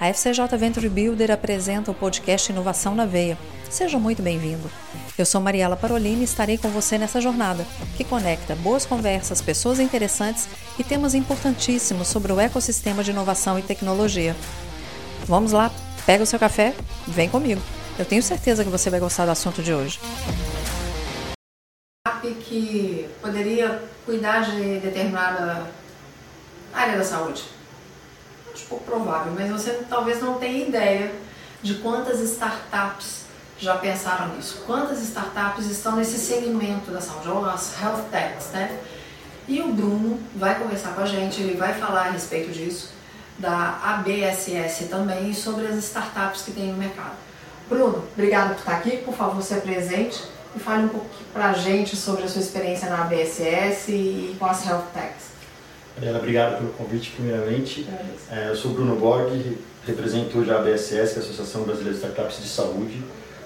A FCJ Venture Builder apresenta o podcast Inovação na Veia. Seja muito bem-vindo. Eu sou Mariela Parolini e estarei com você nessa jornada, que conecta boas conversas, pessoas interessantes e temas importantíssimos sobre o ecossistema de inovação e tecnologia. Vamos lá, pega o seu café, vem comigo. Eu tenho certeza que você vai gostar do assunto de hoje. que poderia cuidar de determinada área da saúde pouco provável, mas você talvez não tenha ideia de quantas startups já pensaram nisso, quantas startups estão nesse segmento da saúde, ou as health techs, né? E o Bruno vai conversar com a gente, ele vai falar a respeito disso, da ABSS também e sobre as startups que tem no mercado. Bruno, obrigado por estar aqui, por favor, se apresente e fale um pouco para a gente sobre a sua experiência na ABSS e com as health techs. Mariana, obrigado pelo convite, primeiramente. É, eu sou Bruno Borg, represento hoje a ABSS, é a Associação Brasileira de Startups de Saúde.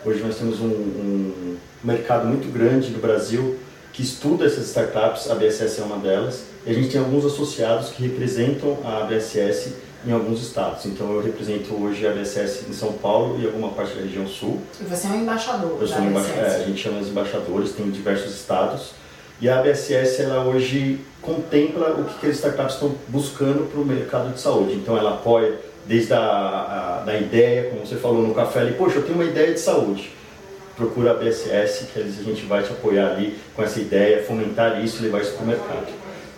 Hoje nós temos um, um mercado muito grande no Brasil que estuda essas startups, a ABSS é uma delas, e a gente tem alguns associados que representam a ABSS em alguns estados. Então eu represento hoje a ABSS em São Paulo e alguma parte da região sul. E você é um embaixador eu sou um embaixador, é, a gente chama os embaixadores, tem diversos estados. E a ABSS ela hoje contempla o que, que as startups estão buscando para o mercado de saúde. Então ela apoia desde a, a da ideia, como você falou no café ali, poxa, eu tenho uma ideia de saúde. Procura a BSS, que a gente vai te apoiar ali com essa ideia, fomentar isso e levar isso para o mercado.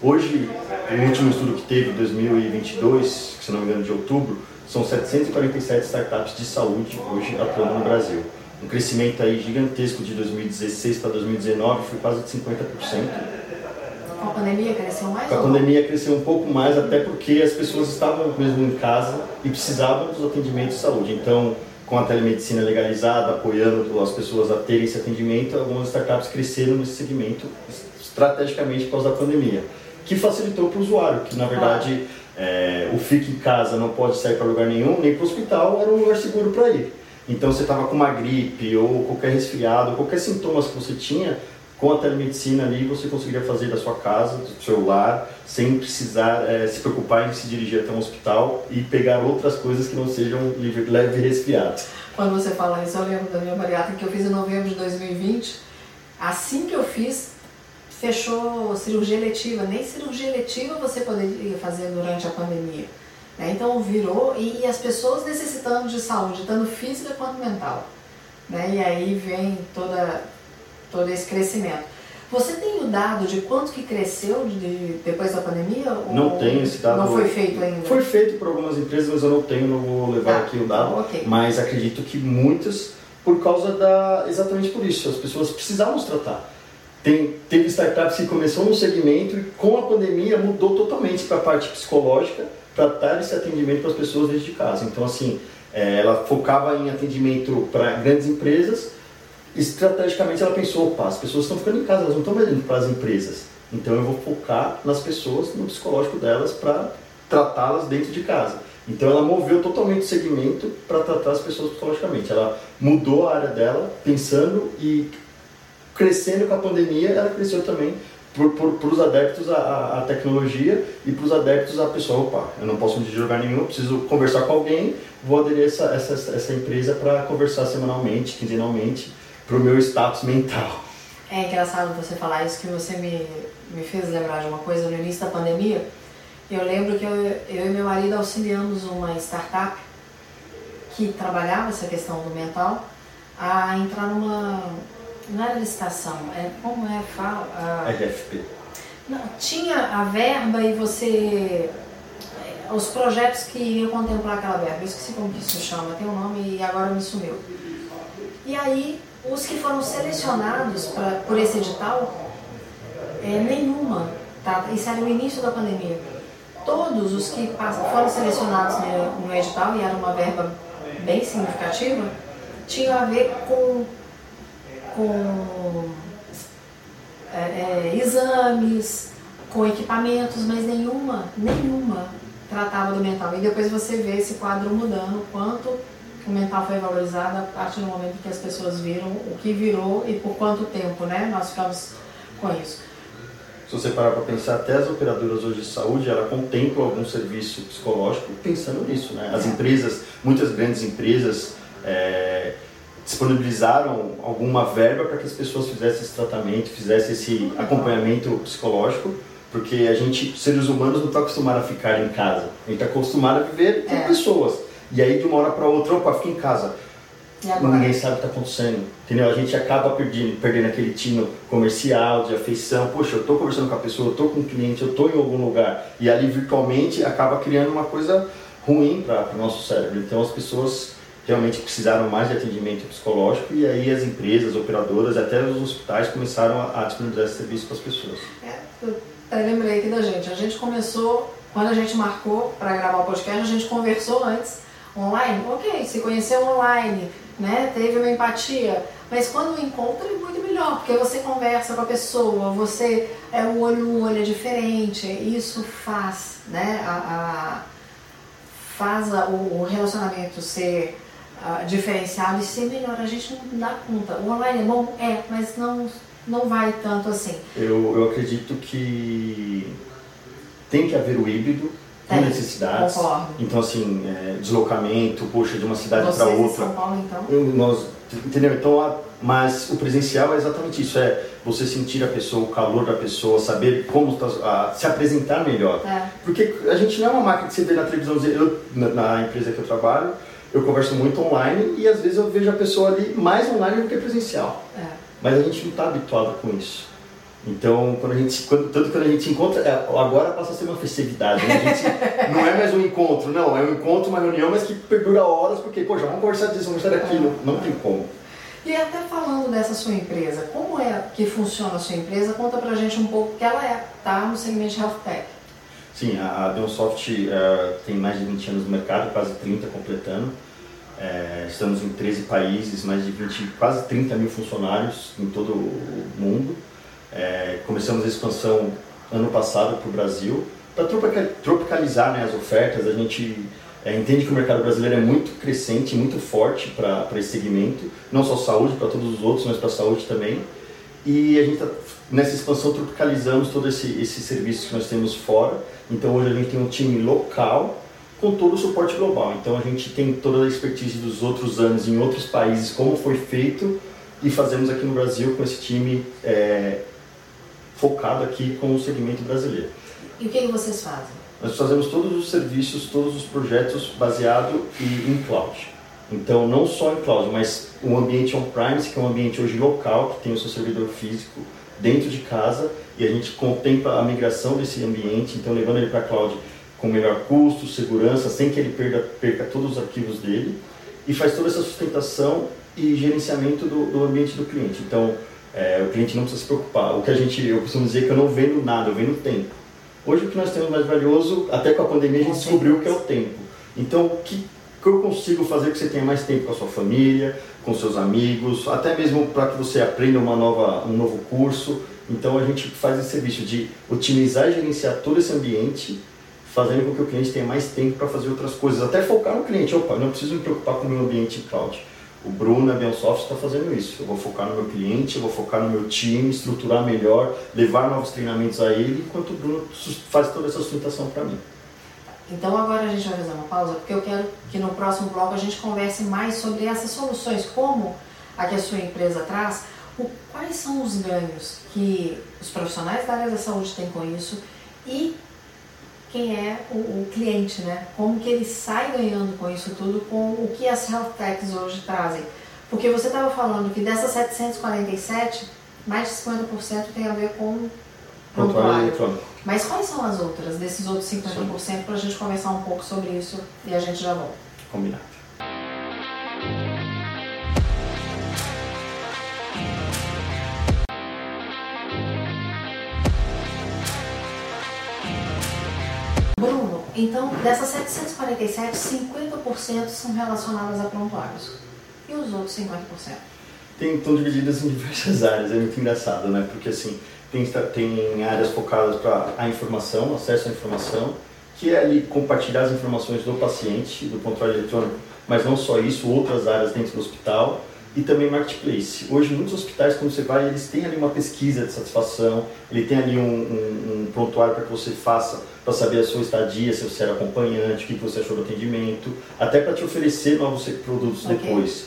Hoje, o último estudo que teve, 2022, se não me engano de outubro, são 747 startups de saúde hoje atuando no Brasil um crescimento aí gigantesco de 2016 para 2019, foi quase de 50%. Com a pandemia cresceu mais? Com a pandemia cresceu um pouco mais, até porque as pessoas estavam mesmo em casa e precisavam dos atendimentos de saúde. Então, com a telemedicina legalizada, apoiando as pessoas a terem esse atendimento, algumas startups cresceram nesse segmento estrategicamente por causa da pandemia, que facilitou para o usuário, que na verdade é, o fique em casa não pode sair para lugar nenhum, nem para o hospital, era um lugar seguro para ir. Então você estava com uma gripe ou qualquer resfriado, qualquer sintomas que você tinha, com a telemedicina ali você conseguiria fazer da sua casa, do seu lar, sem precisar é, se preocupar em se dirigir até um hospital e pegar outras coisas que não sejam leve resfriado. Quando você fala isso, eu lembro da minha bariátrica que eu fiz em novembro de 2020. Assim que eu fiz, fechou cirurgia letiva. Nem cirurgia letiva você poderia fazer durante a pandemia. Né? Então virou, e, e, as pessoas necessitando de saúde, tanto física quanto mental. Né? E aí vem toda, todo esse crescimento. Você tem o dado de quanto que cresceu de, depois da pandemia? Não tenho esse dado. Não foi feito ainda? Foi feito por algumas empresas, mas eu não tenho, não vou levar tá. aqui o dado. Okay. Mas acredito que muitas, por causa da. exatamente por isso, as pessoas precisavam se tratar. Tem, teve startups que começou no segmento e com a pandemia mudou totalmente para a parte psicológica para dar esse atendimento para as pessoas desde de casa. Então, assim, é, ela focava em atendimento para grandes empresas. Estrategicamente, ela pensou: opa, as pessoas estão ficando em casa, elas não estão mais indo para as empresas. Então, eu vou focar nas pessoas, no psicológico delas, para tratá-las dentro de casa. Então, ela moveu totalmente o segmento para tratar as pessoas psicologicamente. Ela mudou a área dela, pensando e crescendo com a pandemia, ela cresceu também para os adeptos à, tecnologia e para os adeptos à pessoa, opa, eu não posso dirigir lugar nenhum, preciso conversar com alguém, vou aderir essa, essa, essa empresa para conversar semanalmente, quinzenalmente, para o meu status mental. É engraçado você falar isso, que você me, me fez lembrar de uma coisa no início da pandemia. Eu lembro que eu, eu e meu marido auxiliamos uma startup que trabalhava essa questão do mental a entrar numa não era licitação, é, como é, fala? A... RFP. Não, tinha a verba e você. É, os projetos que iam contemplar aquela verba, eu esqueci como que isso chama, tem um nome e agora me sumiu. E aí, os que foram selecionados pra, por esse edital, é, nenhuma, tá? isso era o início da pandemia. Todos os que foram selecionados no, no edital, e era uma verba bem significativa, tinham a ver com com é, é, exames, com equipamentos, mas nenhuma, nenhuma tratava do mental. E depois você vê esse quadro mudando, quanto o mental foi valorizado a partir do momento que as pessoas viram o que virou e por quanto tempo, né? Nós ficamos com isso. se você parar para pensar, até as operadoras hoje de saúde, ela contemplam algum serviço psicológico pensando nisso, né? As empresas, muitas grandes empresas é, disponibilizaram alguma verba para que as pessoas fizessem esse tratamento, fizessem esse acompanhamento psicológico, porque a gente, seres humanos, não está acostumado a ficar em casa. A gente está acostumado a viver com é. pessoas. E aí, de uma hora para outra, opa, fica em casa ninguém sabe o que está acontecendo. Entendeu? A gente acaba perdendo, perdendo aquele tino comercial, de afeição. Poxa, eu estou conversando com a pessoa, eu estou com um cliente, eu estou em algum lugar. E ali virtualmente acaba criando uma coisa ruim para o nosso cérebro. Então as pessoas realmente precisaram mais de atendimento psicológico e aí as empresas, operadoras, até os hospitais começaram a, disponibilizar esse serviço para as pessoas. É, eu lembrei aqui da gente. A gente começou, quando a gente marcou para gravar o podcast, a gente conversou antes online. Ok, se conheceu online né? Teve uma empatia. Mas quando o encontro é muito melhor, porque você conversa com a pessoa, você é o olho no olho é diferente, isso faz, né? A, a faz a, o, relacionamento ser uh, diferenciado e ser melhor. A gente não dá conta. O online é bom? É, mas não, não vai tanto assim. Eu, eu acredito que tem que haver o híbrido, com é, necessidades. Concordo. Então, assim, é, deslocamento, poxa, de uma cidade para outra. São Paulo, então? Nós, entendeu? Então, mas o presencial é exatamente isso, é você sentir a pessoa, o calor da pessoa, saber como tá, a, se apresentar melhor. É. Porque a gente não é uma máquina que você vê na televisão, eu, na, na empresa que eu trabalho, eu converso muito online e às vezes eu vejo a pessoa ali mais online do que presencial. É. Mas a gente não está habituado com isso. Então, quando a gente, quando, tanto quando a gente encontra, é, agora passa a ser uma festividade, né? gente, não é mais um encontro, não, é um encontro, uma reunião, mas que perdura horas, porque, poxa, vamos conversar disso, vamos conversar daquilo, não tem como. E até falando dessa sua empresa, como é que funciona a sua empresa? Conta pra gente um pouco que ela é, tá no segmento de Health Tech. Sim, a Deonsoft uh, tem mais de 20 anos no mercado, quase 30 completando. É, estamos em 13 países, mais de 20, quase 30 mil funcionários em todo o mundo. É, começamos a expansão ano passado para o Brasil, para tropicalizar né, as ofertas. A gente é, entende que o mercado brasileiro é muito crescente, muito forte para esse segmento, não só saúde, para todos os outros, mas para a saúde também. E a gente está nessa expansão tropicalizamos todo esse, esse serviço que nós temos fora. Então hoje a gente tem um time local com todo o suporte global. Então a gente tem toda a expertise dos outros anos em outros países, como foi feito, e fazemos aqui no Brasil com esse time é, focado aqui com o segmento brasileiro. E o que, que vocês fazem? Nós fazemos todos os serviços, todos os projetos baseado em cloud. Então, não só em cloud, mas o ambiente on-premise, que é um ambiente hoje local, que tem o seu servidor físico dentro de casa, e a gente contempla a migração desse ambiente, então levando ele para a cloud com melhor custo, segurança, sem que ele perda, perca todos os arquivos dele, e faz toda essa sustentação e gerenciamento do, do ambiente do cliente. Então, é, o cliente não precisa se preocupar. O que a gente, eu costumo dizer que eu não vendo nada, eu vendo tempo. Hoje o que nós temos mais valioso, até com a pandemia a gente descobriu que é o tempo. Então, o que, que eu consigo fazer que você tenha mais tempo com a sua família, com seus amigos, até mesmo para que você aprenda uma nova, um novo curso. Então, a gente faz esse serviço de otimizar e gerenciar todo esse ambiente, fazendo com que o cliente tenha mais tempo para fazer outras coisas, até focar no cliente. Opa, não preciso me preocupar com o meu ambiente cloud o Bruno na Bionsoft está fazendo isso. Eu vou focar no meu cliente, eu vou focar no meu time, estruturar melhor, levar novos treinamentos a ele, enquanto o Bruno faz toda essa sustentação para mim. Então agora a gente vai fazer uma pausa, porque eu quero que no próximo bloco a gente converse mais sobre essas soluções, como a que a sua empresa traz, o, quais são os ganhos que os profissionais da área da saúde têm com isso e quem é o, o, cliente, né? Como que ele sai ganhando com isso tudo, com o que as health techs hoje trazem. Porque você estava falando que dessas 747, mais de 50% tem a ver com prontuário. Mas quais são as outras, desses outros 50%, para a gente conversar um pouco sobre isso e a gente já volta. Combinado. Então, dessas 747, 50% são relacionadas a prontuários. E os outros 50%? Tem, estão divididas em diversas áreas, é muito engraçado, né? Porque assim, tem, tem áreas focadas para a informação, acesso à informação, que é ali compartilhar as informações do paciente, do controle eletrônico, mas não só isso, outras áreas dentro do hospital, e também marketplace. Hoje, muitos hospitais, quando você vai, eles têm ali uma pesquisa de satisfação, ele tem ali um, um, um prontuário para que você faça, para saber a sua estadia, se você era acompanhante, o que você achou do atendimento, até para te oferecer novos produtos okay. depois.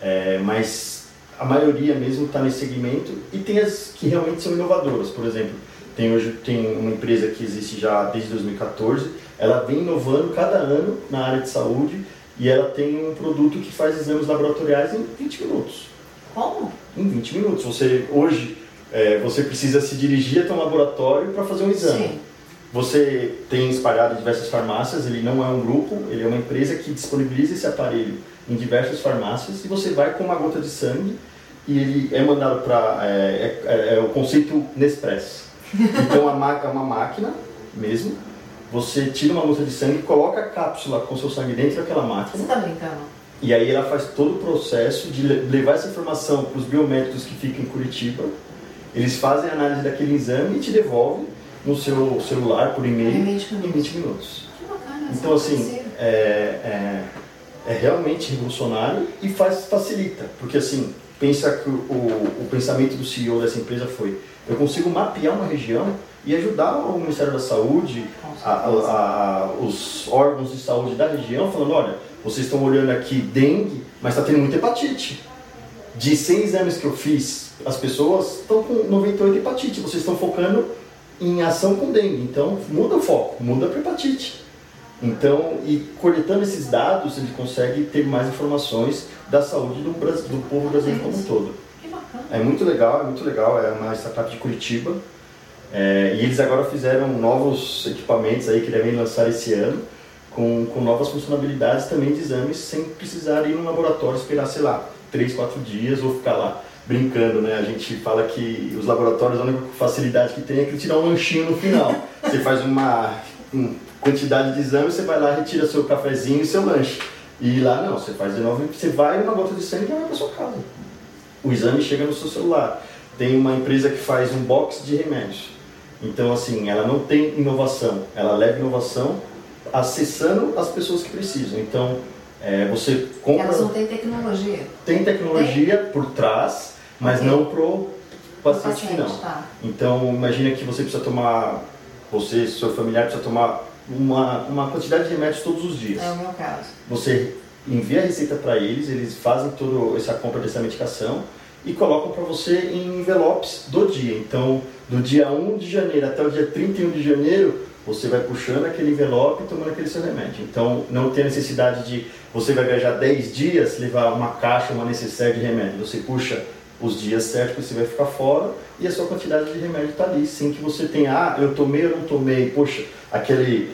É, mas a maioria mesmo está nesse segmento e tem as que realmente são inovadoras. Por exemplo, tem hoje tem uma empresa que existe já desde 2014, ela vem inovando cada ano na área de saúde e ela tem um produto que faz exames laboratoriais em 20 minutos. Como? Em 20 minutos. Você hoje é, você precisa se dirigir até um laboratório para fazer um exame. Sim. Você tem espalhado em diversas farmácias, ele não é um grupo, ele é uma empresa que disponibiliza esse aparelho em diversas farmácias e você vai com uma gota de sangue e ele é mandado para. É, é, é, o conceito Nespresso. Então a máquina é uma máquina mesmo você tira uma gota de sangue, coloca a cápsula com seu sangue dentro daquela máquina. Você tá brincando? E aí ela faz todo o processo de levar essa informação para os biomédicos que ficam em Curitiba. Eles fazem a análise daquele exame e te devolvem no seu celular por e-mail em 20 minutos. Em 20 minutos. Que bacana, então assim, é, é, é, realmente revolucionário e faz, facilita. Porque assim, pensa que o, o pensamento do CEO dessa empresa foi, eu consigo mapear uma região e ajudar o Ministério da Saúde, a, a, a, os órgãos de saúde da região, falando, olha, vocês estão olhando aqui dengue, mas está tendo muita hepatite. De 100 exames que eu fiz, as pessoas estão com 98 hepatite, vocês estão focando em ação com dengue, então muda o foco, muda para hepatite. Então, e coletando esses dados, ele consegue ter mais informações da saúde do, do povo brasileiro como um todo. É muito legal, é muito legal, é uma startup de Curitiba, é, e eles agora fizeram novos equipamentos aí que devem lançar esse ano, com, com novas funcionalidades também de exames, sem precisar ir no laboratório esperar, sei lá, 3, 4 dias ou ficar lá brincando, né? A gente fala que os laboratórios, a única facilidade que tem é que tirar um lanchinho no final. Você faz uma, uma quantidade de exames, você vai lá, retira seu cafezinho e seu lanche. E lá não, você faz de novo, você vai uma gota de sangue e vai para sua casa. O exame chega no seu celular. Tem uma empresa que faz um box de remédios. Então, assim, ela não tem inovação, ela leva inovação acessando as pessoas que precisam. Então, é, você compra. Elas não têm tecnologia. Tem tecnologia tem? por trás, mas okay. não pro paciente, paciente não. Tá. Então, imagina que você precisa tomar, você, seu familiar precisa tomar uma, uma quantidade de remédios todos os dias. É o meu caso. Você envia a receita para eles, eles fazem toda essa compra dessa medicação e colocam para você em envelopes do dia. Então, do dia 1 de janeiro até o dia 31 de janeiro, você vai puxando aquele envelope e tomando aquele seu remédio. Então, não tem necessidade de você vai viajar 10 dias, levar uma caixa, uma necessidade de remédio. Você puxa os dias certos que você vai ficar fora e a sua quantidade de remédio está ali, sem que você tenha, ah, eu tomei ou não tomei, poxa, aquele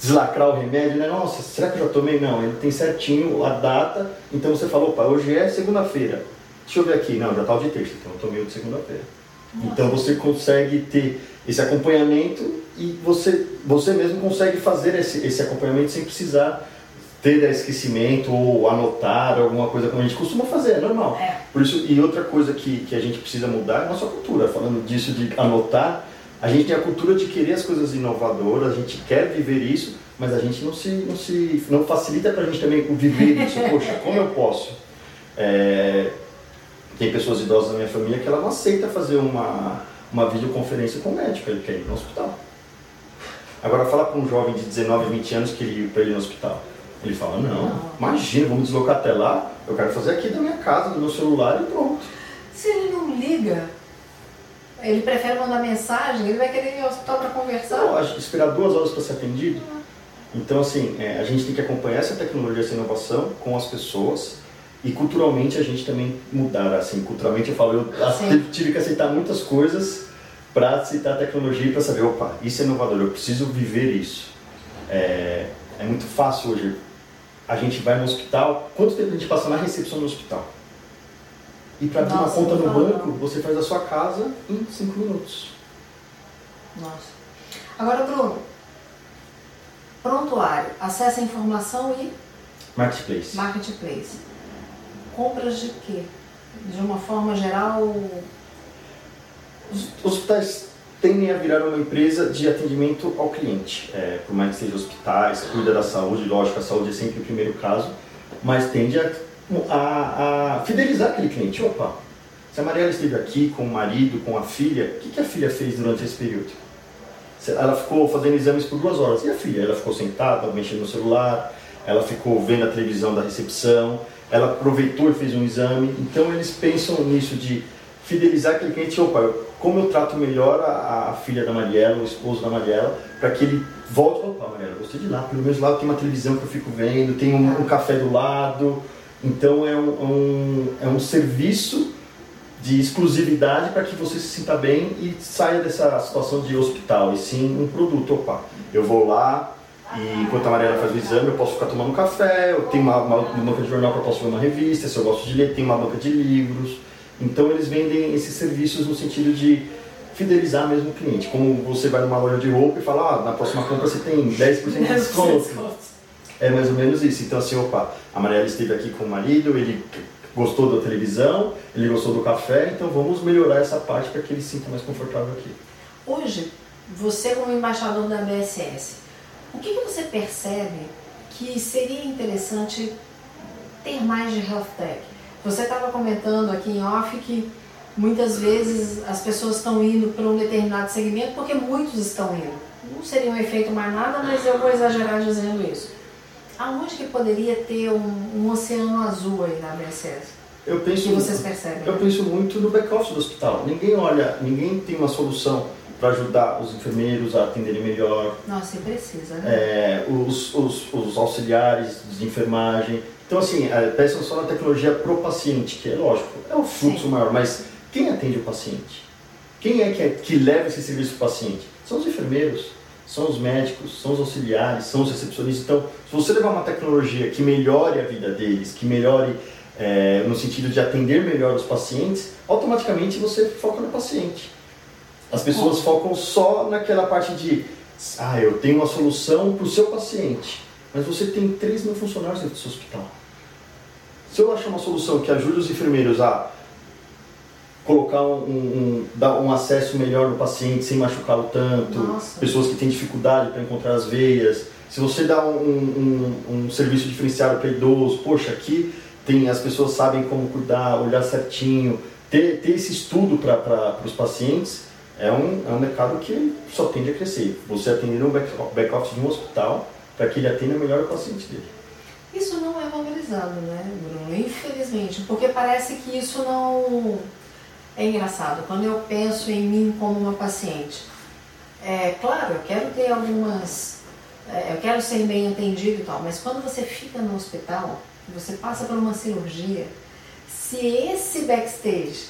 deslacrar o remédio, né? Nossa, será que eu já tomei? Não, ele tem certinho a data, então você falou, opa, hoje é segunda-feira. Deixa eu ver aqui, não, já está o de terça, então eu tomei o de segunda-feira. Então você consegue ter esse acompanhamento e você, você mesmo consegue fazer esse, esse acompanhamento sem precisar ter esquecimento ou anotar alguma coisa como a gente costuma fazer, é normal. É. Por isso, e outra coisa que, que a gente precisa mudar é a nossa cultura. Falando disso de anotar, a gente tem a cultura de querer as coisas inovadoras, a gente quer viver isso, mas a gente não se não se não facilita para a gente também viver isso. Poxa, como eu posso? É, tem pessoas idosas na minha família que ela não aceita fazer uma, uma videoconferência com o médico, ele quer ir no hospital. Agora fala para um jovem de 19, 20 anos que ele para ir no hospital. Ele fala, não, não, imagina, vamos deslocar até lá, eu quero fazer aqui da minha casa, do meu celular e pronto. Se ele não liga, ele prefere mandar mensagem, ele vai querer ir ao hospital para conversar? Não, esperar duas horas para ser atendido. Então, assim, é, a gente tem que acompanhar essa tecnologia, essa inovação com as pessoas e culturalmente a gente também mudar, assim, culturalmente eu falo, eu tive que aceitar muitas coisas para aceitar a tecnologia e para saber, opa, isso é inovador, eu preciso viver isso. É, é muito fácil hoje. A gente vai no hospital, quanto tempo a gente passa na recepção do hospital? E para abrir uma conta no banco, você faz a sua casa em 5 minutos. Nossa. Agora, Bruno, prontuário, acesso à informação e... Marketplace. Marketplace compras de quê? De uma forma geral? Os hospitais tendem a virar uma empresa de atendimento ao cliente. É, por mais que seja hospitais, cuida da saúde, lógico, a saúde é sempre o primeiro caso, mas tende a a, a fidelizar aquele cliente. Opa, se a Mariela esteve aqui com o marido, com a filha, o que, que a filha fez durante esse período? Ela ficou fazendo exames por duas horas. E a filha? Ela ficou sentada, mexendo no celular, ela ficou vendo a televisão da recepção, ela aproveitou e fez um exame. Então eles pensam nisso de fidelizar aquele cliente. Opa, como eu trato melhor a, a filha da Mariela, o esposo da Mariela, para que ele volte. Opa, Mariela, gostei de lá. Pelo menos lá tem uma televisão que eu fico vendo, tem um, um café do lado. Então é um, um, é um serviço de exclusividade para que você se sinta bem e saia dessa situação de hospital, e sim um produto. Opa, eu vou lá e enquanto a Mariana faz o exame, eu posso ficar tomando um café, eu tenho uma, uma, uma banca de jornal que eu posso ver uma revista, se eu gosto de ler, tem uma banca de livros. Então eles vendem esses serviços no sentido de fidelizar mesmo o cliente. Como você vai numa loja de roupa e fala, ah, na próxima compra você tem 10% de desconto. É mais ou menos isso. Então assim, opa, a Mariela esteve aqui com o marido, ele gostou da televisão, ele gostou do café, então vamos melhorar essa parte para que ele se sinta mais confortável aqui. Hoje, você como embaixador da BSS, o que, que você percebe que seria interessante ter mais de health tech? Você estava comentando aqui em off que muitas vezes as pessoas estão indo para um determinado segmento porque muitos estão indo. Não seria um efeito mais nada, mas eu vou exagerar dizendo isso. Aonde que poderia ter um, um oceano azul aí na BSS? Eu penso, que vocês percebem? Eu penso muito no back-office do hospital. Ninguém olha, ninguém tem uma solução para ajudar os enfermeiros a atenderem melhor. Nossa, e precisa, né? É, os, os, os, auxiliares de enfermagem. Então, assim, é, pensam só na tecnologia pro paciente, que é lógico, é o fluxo Sim. maior, mas quem atende o paciente? Quem é que, é que leva esse serviço para o paciente? São os enfermeiros são os médicos, são os auxiliares, são os recepcionistas. Então, se você levar uma tecnologia que melhore a vida deles, que melhore é, no sentido de atender melhor os pacientes, automaticamente você foca no paciente. As pessoas focam só naquela parte de, ah, eu tenho uma solução para o seu paciente, mas você tem 3 mil funcionários dentro do seu hospital. Se eu achar uma solução que ajude os enfermeiros a colocar um, um, dar um acesso melhor no paciente sem machucá-lo tanto, Nossa. pessoas que têm dificuldade para encontrar as veias. Se você dá um, um, um serviço diferenciado para idoso, poxa, aqui tem as pessoas sabem como cuidar, olhar certinho, ter, ter esse estudo para os pacientes é um, é um mercado que só tende a crescer. Você atender um back-office de um hospital para que ele atenda melhor o paciente dele. Isso não é valorizado, né, Bruno? Infelizmente, porque parece que isso não é engraçado, quando eu penso em mim como uma paciente, é claro, eu quero ter algumas. É, eu quero ser bem atendido e tal, mas quando você fica no hospital, você passa por uma cirurgia, se esse backstage,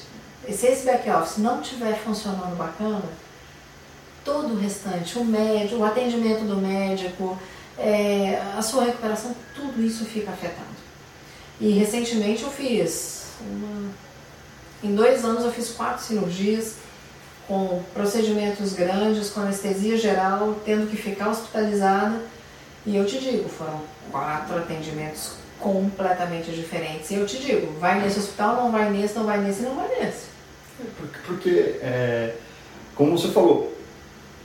se esse back office não estiver funcionando bacana, todo o restante, o médico, o atendimento do médico, é, a sua recuperação, tudo isso fica afetado. E recentemente eu fiz uma em dois anos eu fiz quatro cirurgias com procedimentos grandes, com anestesia geral, tendo que ficar hospitalizada. E eu te digo, foram quatro atendimentos completamente diferentes. E eu te digo, vai nesse hospital, não vai nesse, não vai nesse, não vai nesse. Porque, porque é, como você falou,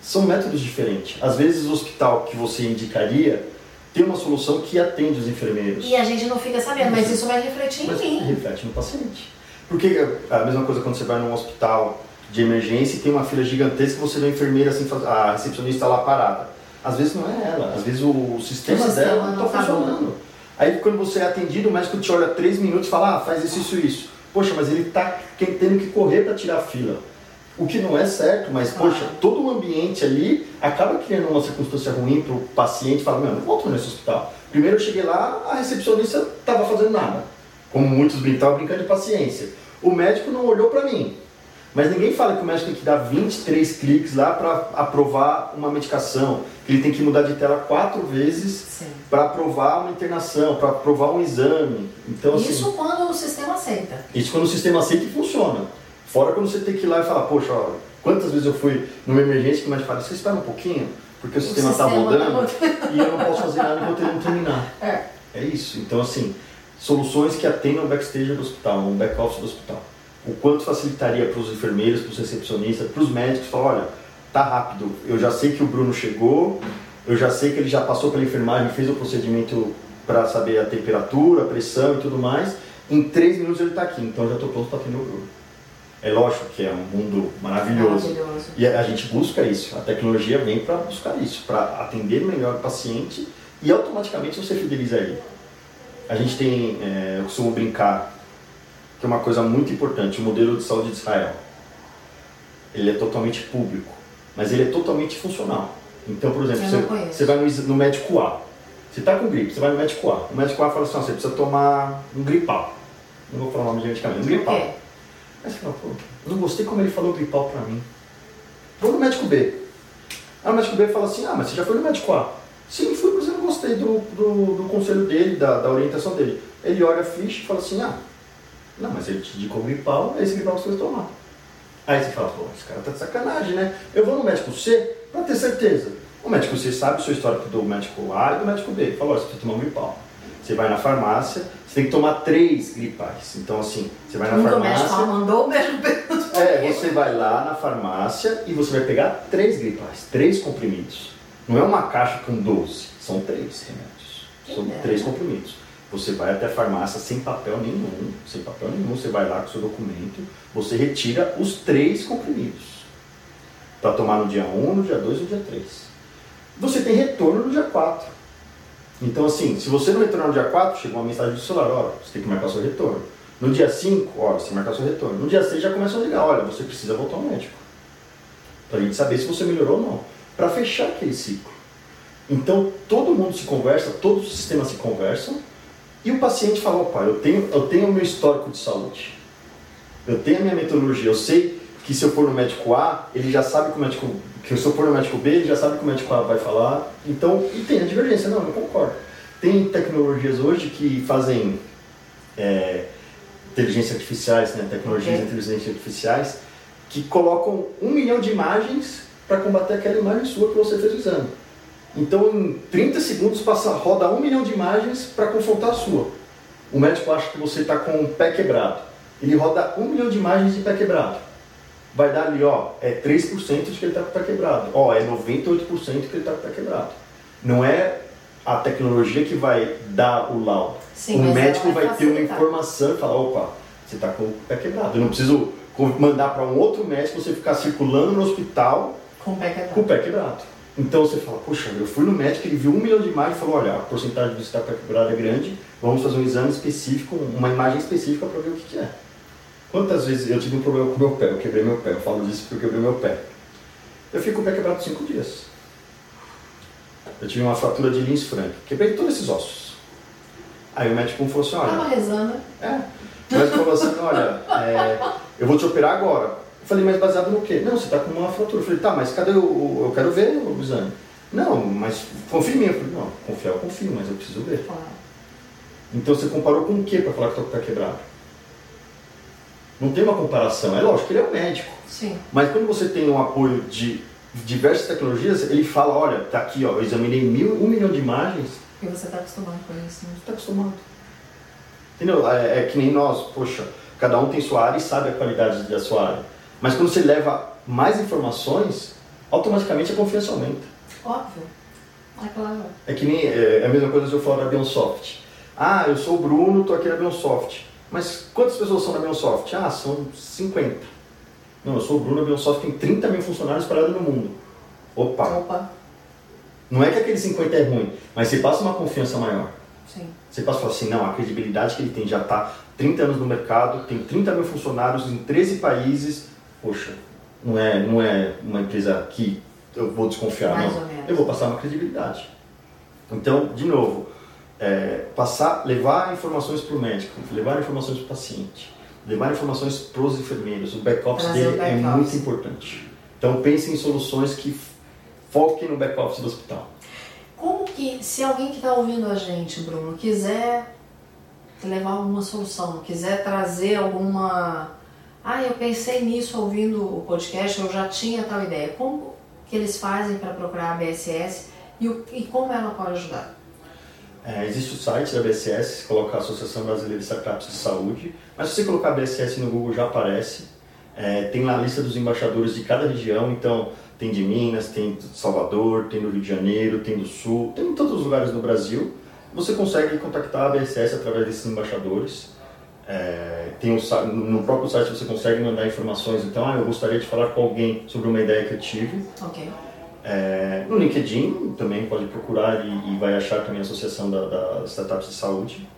são métodos diferentes. Às vezes o hospital que você indicaria tem uma solução que atende os enfermeiros. E a gente não fica sabendo, mas isso vai refletir mas em mim. Reflete no paciente. Porque é a mesma coisa quando você vai num hospital de emergência e tem uma fila gigantesca e você vê a enfermeira assim, a recepcionista lá parada. Às vezes não é ela, às vezes o, sistema, o dela não está tá funcionando. Aí quando você é atendido, o médico te olha três minutos e fala, ah, faz isso, isso, isso. Poxa, mas ele está tendo que correr para tirar a fila. O que não é certo, mas poxa, todo o ambiente ali acaba criando uma circunstância ruim para o paciente. Fala, meu, não volto nesse hospital. Primeiro eu cheguei lá, a recepcionista estava fazendo nada. Como muitos estavam brincando de paciência. O médico não olhou para mim. Mas ninguém fala que o médico tem que dar 23 cliques lá para aprovar uma medicação, que ele tem que mudar de tela quatro vezes para aprovar uma internação, para aprovar um exame. Então, assim, isso quando o sistema aceita. Isso quando o sistema aceita e funciona. Fora quando você tem que ir lá e falar, poxa, ó, quantas vezes eu fui numa emergência que o médico fala, você espera um pouquinho, porque o, o sistema está rodando tá e eu não posso fazer nada enquanto ele não terminar. É. É isso. Então, assim, soluções que atendam o backstage do hospital, o back-office do hospital. O quanto facilitaria para os enfermeiros, para os recepcionistas, para os médicos, falar, olha, tá rápido, eu já sei que o Bruno chegou, eu já sei que ele já passou pela enfermagem, fez o procedimento para saber a temperatura, a pressão e tudo mais, Em três minutos ele está aqui, então eu já estou pronto para atender o Bruno. É lógico que é um mundo maravilhoso. maravilhoso. E a gente busca isso. A tecnologia vem para buscar isso, para atender melhor o paciente e automaticamente você fideliza ele. A gente tem, é, eu costumo brincar, que é uma coisa muito importante, o modelo de saúde de Israel. Ele é totalmente público, mas ele é totalmente funcional. Então, por exemplo, você, você, vai no, no, médico A, você está com gripe, você vai no médico A. O médico A fala assim, você precisa tomar um gripal. Não vou falar o nome de medicamento, um gripal. Aí você fala, pô, não gostei como ele falou gripal pra mim. Vou no médico B. Aí o médico B fala assim, ah, mas você já foi no médico A. Sim, fui, mas eu não gostei do, do, do conselho dele, da, da orientação dele. Ele olha a ficha e fala assim, ah, não, mas ele te indicou gripal, é esse gripal que você vai tomar. Aí você fala, pô, esse cara tá de sacanagem, né? Eu vou no médico C pra ter certeza. O médico C sabe o seu histórico do médico A e do médico B. Ele falou, você precisa tomar gripal. Você vai na farmácia, você tem que tomar três gripais. Então, assim, você vai na Nunca farmácia. O mandou o mesmo É, você vai lá na farmácia e você vai pegar três gripais, três comprimidos. Não é uma caixa com 12, são três remédios. São três comprimidos. Você vai até a farmácia sem papel nenhum, sem papel nenhum, você vai lá com o seu documento, você retira os três comprimidos. Para tomar no dia 1, no dia 2 e no dia 3. Você tem retorno no dia 4. Então, assim, se você não retornar no dia 4, chega uma mensagem do celular, olha, você tem que marcar seu retorno. No dia 5, olha, você marcar seu retorno. No dia 6 já começa a ligar, olha, você precisa voltar ao médico. Para gente saber se você melhorou ou não. Para fechar aquele ciclo. Então, todo mundo se conversa, todos os sistemas se conversam, e o paciente fala, opa, eu tenho, eu tenho o meu histórico de saúde. Eu tenho a minha metodologia, eu sei que se eu for no médico A, ele já sabe que o médico que se eu for no médico B, ele já sabe que o médico A vai falar. Então, e tem a divergência, não, eu concordo. Tem tecnologias hoje que fazem é, inteligência artificiais, né, tecnologias de inteligência artificiais, que colocam um milhão de imagens para combater aquela imagem sua que você fez o exame. Então, em 30 segundos, passa, roda um milhão de imagens para confrontar a sua. O médico acha que você está com o pé quebrado. Ele roda um milhão de imagens de pé quebrado. Vai dar ali, ó, é 3% de que ele está pé quebrado. Ó, é 98% que ele está pé quebrado. Não é a tecnologia que vai dar o laudo. Sim, o médico vai, vai ter uma informação e falar, opa, você está com o pé quebrado. Eu não preciso mandar para um outro médico você ficar circulando no hospital com o pé quebrado. Com o pé quebrado. Então você fala, poxa, eu fui no médico, ele viu um milhão de imagens e falou, olha, a porcentagem de estar pé quebrado é grande, vamos fazer um exame específico, uma imagem específica para ver o que, que, é. Quantas vezes eu tive um problema com o meu pé, eu quebrei meu pé, eu falo disso porque eu quebrei meu pé. Eu fico com o pé quebrado cinco dias. Eu tive uma fratura de Lins Frank, quebrei todos esses ossos. Aí o médico falou assim, olha... Tava rezando. É. O médico falou assim, olha, é, eu vou te operar agora. Eu falei, mas baseado no quê? Não, você está com uma fratura. Eu falei, tá, mas cadê o... Eu quero ver o exame. Não, mas confia em mim. Eu falei, não, confiar eu confio, mas eu preciso ver. Então você comparou com o que para falar que está com o pé quebrado? Não tem uma comparação. É lógico que ele é um médico. Sim. Mas quando você tem um apoio de diversas tecnologias, ele fala, olha, tá aqui, ó, eu examinei mil, um milhão de imagens. E você está acostumado com isso, né? Está acostumado. Entendeu? É, é, que nem nós, poxa, cada um tem sua área e sabe a qualidade da sua área. Mas quando você leva mais informações, automaticamente a confiança aumenta. Óbvio. É claro. É que nem é, é a mesma coisa se eu falar da Bionsoft. Ah, eu sou o Bruno, tô aqui na Bionsoft. Mas quantas pessoas são na Bionsoft? Ah, são 50. Não, eu sou o Bruno, a Bionsoft tem 30 mil funcionários espalhados no mundo. Opa! Opa! Não é que aquele 50 é ruim, mas você passa uma confiança maior. Sim. Você passa a falar assim, não, a credibilidade que ele tem já está 30 anos no mercado, tem 30 mil funcionários em 13 países. Poxa, não é, não é uma empresa que eu vou desconfiar, Mais não. Eu vou passar uma credibilidade. Então, de novo, é, passar, levar informações para o médico, levar informações para o paciente, levar informações para os enfermeiros. O back-office dele back é muito importante. Então pense em soluções que foquem no back-office do hospital. Como que, se alguém que está ouvindo a gente, Bruno, quiser levar alguma solução, quiser trazer alguma. Ah, eu pensei nisso ouvindo o podcast, eu já tinha tal ideia. Como que eles fazem para procurar a BSS e, o, e como ela pode ajudar? É, existe o site da BSS, coloca a Associação Brasileira de Startups de Saúde, mas se você colocar BSS no Google já aparece. É, tem lá a lista dos embaixadores de cada região, então tem de Minas, tem de Salvador, tem do Rio de Janeiro, tem do Sul, tem em todos os lugares do Brasil. Você consegue contactar a BSS através desses embaixadores. É, tem um, no próprio site você consegue mandar informações. Então, ah, eu gostaria de falar com alguém sobre uma ideia que eu tive. Ok. É, no LinkedIn também pode procurar e, e vai achar também a Associação da, da Startups de Saúde.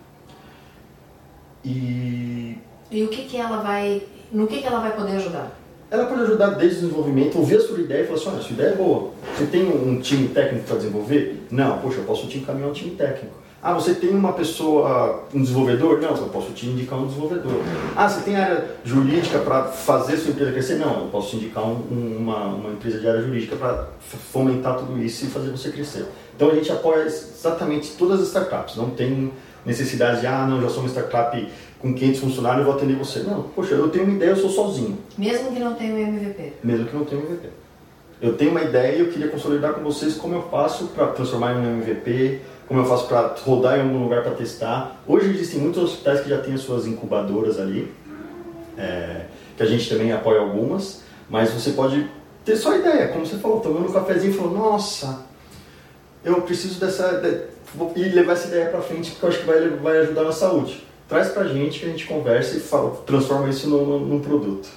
E... E o que, que ela vai... No que, que ela vai poder ajudar? Ela pode ajudar desde o desenvolvimento, ouvir a sua ideia e falar assim, olha, sua ideia é boa. Você tem um time técnico para desenvolver? Não, poxa, eu posso te encaminhar um time técnico. Ah, você tem uma pessoa, um desenvolvedor? Não, eu posso te indicar um desenvolvedor. Ah, você tem área jurídica para fazer sua empresa crescer? Não, eu posso te indicar um, uma, uma empresa de área jurídica para fomentar tudo isso e fazer você crescer. Então a gente apoia exatamente todas as startups. Não tem necessidade de, ah, não, já sou uma startup com 500 funcionários, eu vou atender você. Não, poxa, eu tenho uma ideia, eu sou sozinho. Mesmo que não tenha um MVP? Mesmo que não tenha um MVP. Eu tenho uma ideia e eu queria consolidar com vocês como eu faço para transformar em um MVP, como eu faço para rodar em algum lugar para testar. Hoje existem muitos hospitais que já têm as suas incubadoras ali, é, que a gente também apoia algumas, mas você pode ter só ideia, como você falou, tomando um cafezinho e falou, nossa, eu preciso dessa. De, e levar essa ideia para frente porque eu acho que vai, vai ajudar na saúde. Traz para a gente que a gente conversa e fala, transforma isso num, num produto.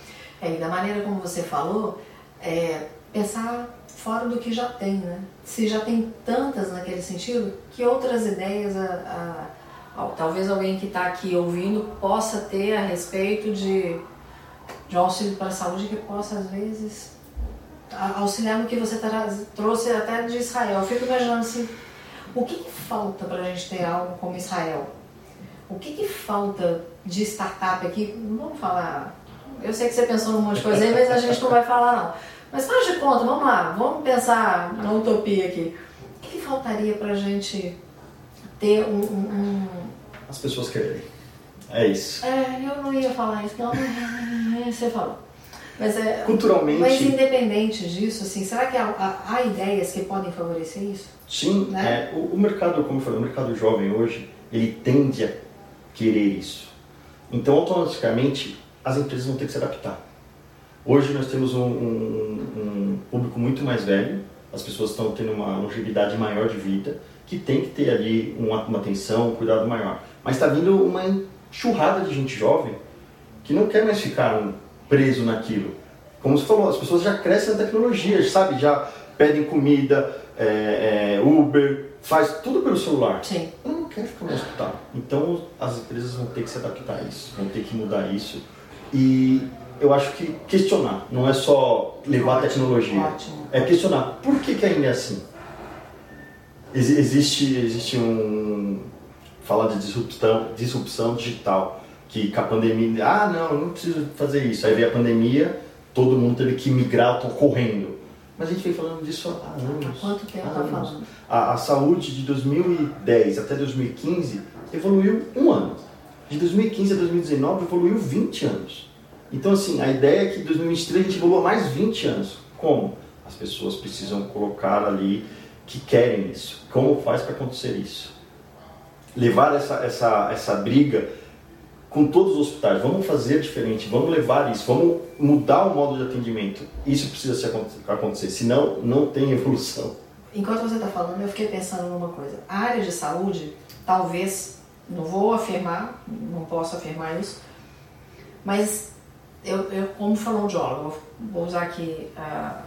É, e da maneira como você falou, é, pensar fora do que já tem, né? Se já tem tantas naquele sentido, que outras ideias a, a, talvez alguém que está aqui ouvindo possa ter a respeito de, de um auxílio para a saúde que possa, às vezes, auxiliar no que você trouxe até de Israel. Eu fico imaginando assim, o que, que falta para a gente ter algo como Israel? O que, que falta de startup aqui? Vamos falar. Eu sei que você pensou num monte de coisa aí, mas a gente não vai falar não. Mas faz de conta, vamos lá, vamos pensar na utopia aqui. O que, que faltaria para a gente ter um, um, As pessoas querem. É isso. É, eu não ia falar isso, não, você falou. Mas é, Culturalmente. Mas independente disso, assim, será que há, há ideias que podem favorecer isso? Sim, né? é, o, o, mercado, como eu falei, o mercado jovem hoje, ele tende a querer isso. Então, automaticamente, as empresas vão ter que se adaptar. Hoje nós temos um, um, um público muito mais velho, as pessoas estão tendo uma longevidade maior de vida, que tem que ter ali uma, uma atenção, um cuidado maior. Mas está vindo uma enxurrada de gente jovem que não quer mais ficar preso naquilo. Como você falou, as pessoas já crescem na tecnologia, sabe? Já pedem comida, é, é, Uber, faz tudo pelo celular. Sim. Eu não quero ficar no hospital. Então as empresas vão ter que se adaptar a isso, vão ter que mudar isso. E eu acho que questionar, não é só levar a tecnologia. Ótimo. É questionar por que, que ainda é assim. Ex existe, existe um. Fala de disrupção, disrupção digital. Que com a pandemia. Ah, não, não preciso fazer isso. Aí veio a pandemia, todo mundo teve que migrar, tô correndo. Mas a gente vem falando disso há anos. Há quanto tempo está falando? A, a saúde de 2010 até 2015 evoluiu um ano. De 2015 a 2019 evoluiu 20 anos. Então, assim, a ideia é que em 2023 a gente evolua mais 20 anos. Como? As pessoas precisam colocar ali que querem isso. Como faz para acontecer isso? Levar essa, essa, essa briga com todos os hospitais. Vamos fazer diferente, vamos levar isso, vamos mudar o modo de atendimento. Isso precisa se acontecer, senão não tem evolução. Enquanto você está falando, eu fiquei pensando numa coisa. A área de saúde, talvez, não vou afirmar, não posso afirmar isso, mas eu, eu como fonoaudiólogo, vou usar aqui uh,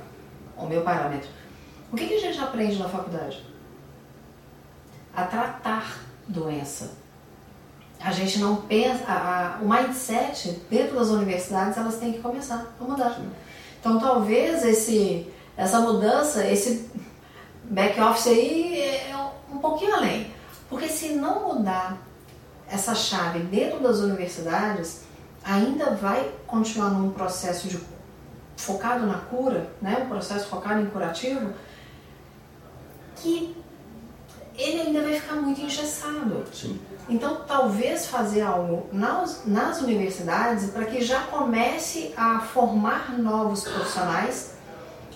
o meu parâmetro. O que, que a gente aprende na faculdade? A tratar doença. A gente não pensa, a, a, o mindset dentro das universidades elas têm que começar a mudar. Sim. Então talvez esse, essa mudança, esse back office aí é um pouquinho além. Porque se não mudar essa chave dentro das universidades, ainda vai continuar num processo de, focado na cura, né? um processo focado em curativo, que ele ainda vai ficar muito engessado. Sim. Então, talvez fazer algo nas, nas universidades para que já comece a formar novos profissionais,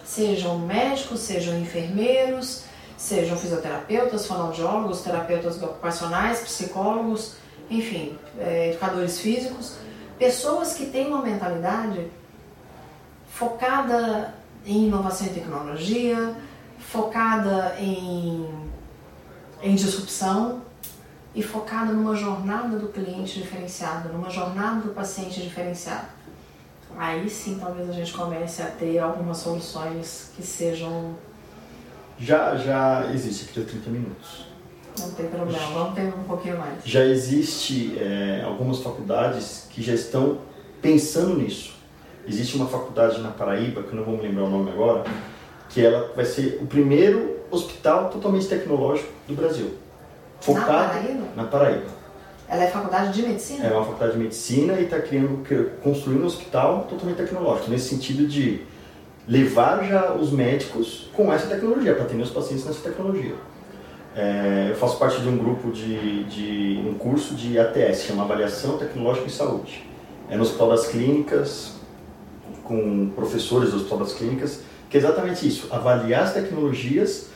sejam médicos, sejam enfermeiros, sejam fisioterapeutas, fonoaudiólogos, terapeutas ocupacionais, psicólogos, enfim, é, educadores físicos, pessoas que têm uma mentalidade focada em inovação e tecnologia, focada em, em disrupção, e focada numa jornada do cliente diferenciada, numa jornada do paciente diferenciada. Aí sim talvez a gente comece a ter algumas soluções que sejam. Já, já existe aqui 30 minutos. Não tem problema, vamos ter um pouquinho mais. Já existe é, algumas faculdades que já estão pensando nisso. Existe uma faculdade na Paraíba, que eu não vou me lembrar o nome agora, que ela vai ser o primeiro hospital totalmente tecnológico do Brasil. Focado na Paraíba? Na Paraíba. Ela é faculdade de medicina? É uma faculdade de medicina e está construindo um hospital totalmente tecnológico, nesse sentido de levar já os médicos com essa tecnologia, para atender os pacientes nessa tecnologia. É, eu faço parte de um grupo de, de um curso de ATS, chama Avaliação Tecnológica em Saúde. É no Hospital das Clínicas, com professores do Hospital das Clínicas, que é exatamente isso, avaliar as tecnologias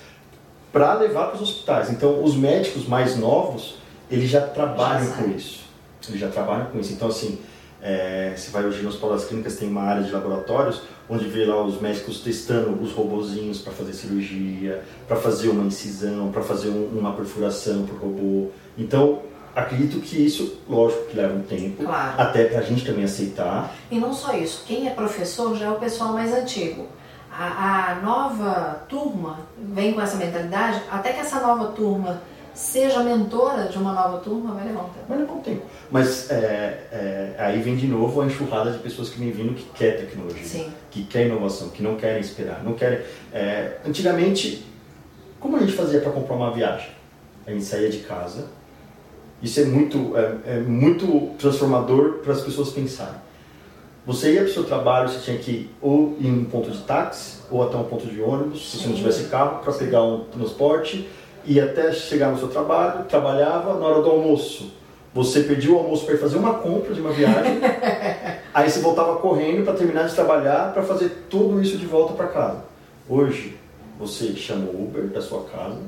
para levar para os hospitais. Então, os médicos mais novos, eles já trabalham já com isso. Eles já trabalham com isso. Então, assim, é, você vai hoje no Hospital das Clínicas, tem uma área de laboratórios, onde vê lá os médicos testando os robozinhos para fazer cirurgia, para fazer uma incisão, para fazer um, uma perfuração para o robô. Então, acredito que isso, lógico que leva um tempo, claro. até para a gente também aceitar. E não só isso, quem é professor já é o pessoal mais antigo a, a nova turma vem com essa mentalidade, até que essa nova turma seja mentora de uma nova turma, vai levar um tempo. Vai levar um tempo. Mas é, é, aí vem de novo a enxurrada de pessoas que vem vindo que quer tecnologia, Sim. que quer inovação, que não querem esperar, não querem. É, antigamente, como a gente fazia para comprar uma viagem? A gente saía de casa. Isso é muito, é, é muito transformador para as pessoas pensarem. Você ia para o seu trabalho, você tinha que ir ou em um ponto de táxi, ou até um ponto de ônibus, se você não tivesse carro, para pegar um transporte, e até chegar no seu trabalho, trabalhava na hora do almoço. Você perdia o almoço para ir fazer uma compra de uma viagem, aí você voltava correndo para terminar de trabalhar, para fazer tudo isso de volta para casa. Hoje, você chama o Uber da sua casa,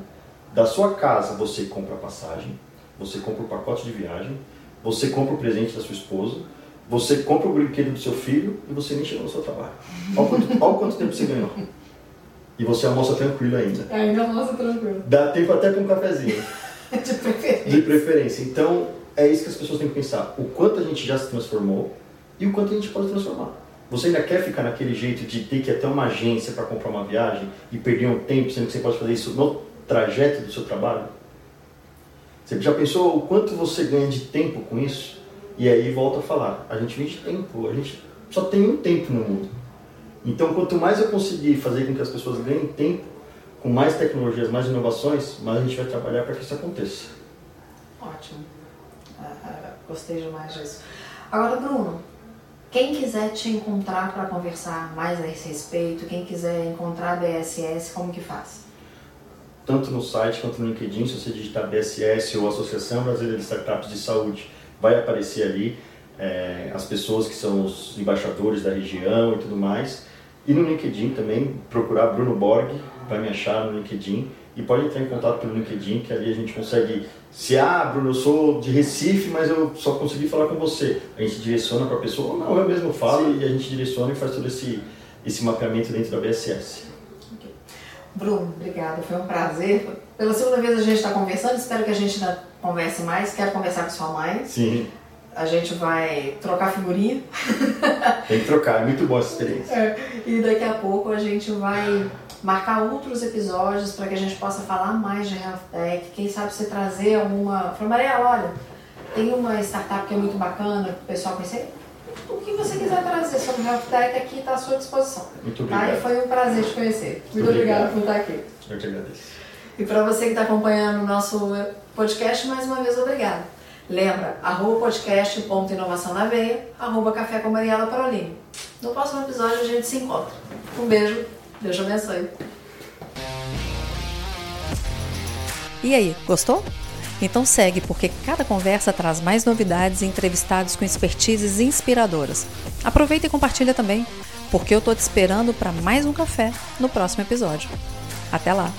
da sua casa você compra a passagem, você compra o pacote de viagem, você compra o presente da sua esposa, você compra o brinquedo do seu filho e você nem chegou no seu trabalho. Olha quanto, olha quanto tempo você ganhou. E você almoça tranquilo ainda. É, ainda almoça tranquilo. Dá tempo até para um cafezinho. De preferência. De preferência. Então, é isso que as pessoas têm que pensar. O quanto a gente já se transformou e o quanto a gente pode transformar. Você ainda quer ficar naquele jeito de ter que ir até uma agência para comprar uma viagem e perder um tempo, sendo que você pode fazer isso no trajeto do seu trabalho? Você já pensou o quanto você ganha de tempo com isso? E aí volta a falar, a gente vive de tempo, a gente só tem um tempo no mundo. Então quanto mais eu conseguir fazer com que as pessoas ganhem tempo, com mais tecnologias, mais inovações, mais a gente vai trabalhar para que isso aconteça. Ótimo. Ah, ah, gostei demais disso. Agora, Bruno, quem quiser te encontrar para conversar mais a esse respeito, quem quiser encontrar a BSS, como que faz? Tanto no site quanto no LinkedIn, se você digitar BSS ou Associação Brasileira de Startups de Saúde, vai aparecer ali é, as pessoas que são os embaixadores da região e tudo mais. E no LinkedIn também, procurar Bruno Borg, vai me achar no LinkedIn. E pode entrar em contato pelo LinkedIn, que ali a gente consegue. Se, ah, Bruno, eu sou de Recife, mas eu só consegui falar com você. A gente direciona para a pessoa, ou não, eu mesmo falo, Sim. e a gente direciona e faz todo esse, esse mapeamento dentro da BSS. Okay. Bruno, obrigada, foi um prazer. Pela segunda vez a gente está conversando, espero que a gente ainda converse mais. Quero conversar com sua mãe. Sim. A gente vai trocar figurinha. Tem que trocar, é muito boa essa experiência. É. E daqui a pouco a gente vai marcar outros episódios para que a gente possa falar mais de Health Tech. Quem sabe você trazer alguma. Falei, Maria, olha, tem uma startup que é muito bacana para o pessoal conhecer. O que você quiser trazer sobre Health Tech aqui está à sua disposição. Muito obrigado. Tá? E foi um prazer te conhecer. Muito, muito obrigada por estar aqui. Eu te agradeço. E para você que está acompanhando o nosso podcast, mais uma vez, obrigada. Lembra, arroba podcast, ponto inovação na veia, arroba café com Mariela Parolini. No próximo episódio a gente se encontra. Um beijo, Deus te abençoe. E aí, gostou? Então segue, porque cada conversa traz mais novidades e entrevistados com expertises inspiradoras. Aproveita e compartilha também, porque eu tô te esperando para mais um café no próximo episódio. Até lá!